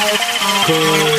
Cool.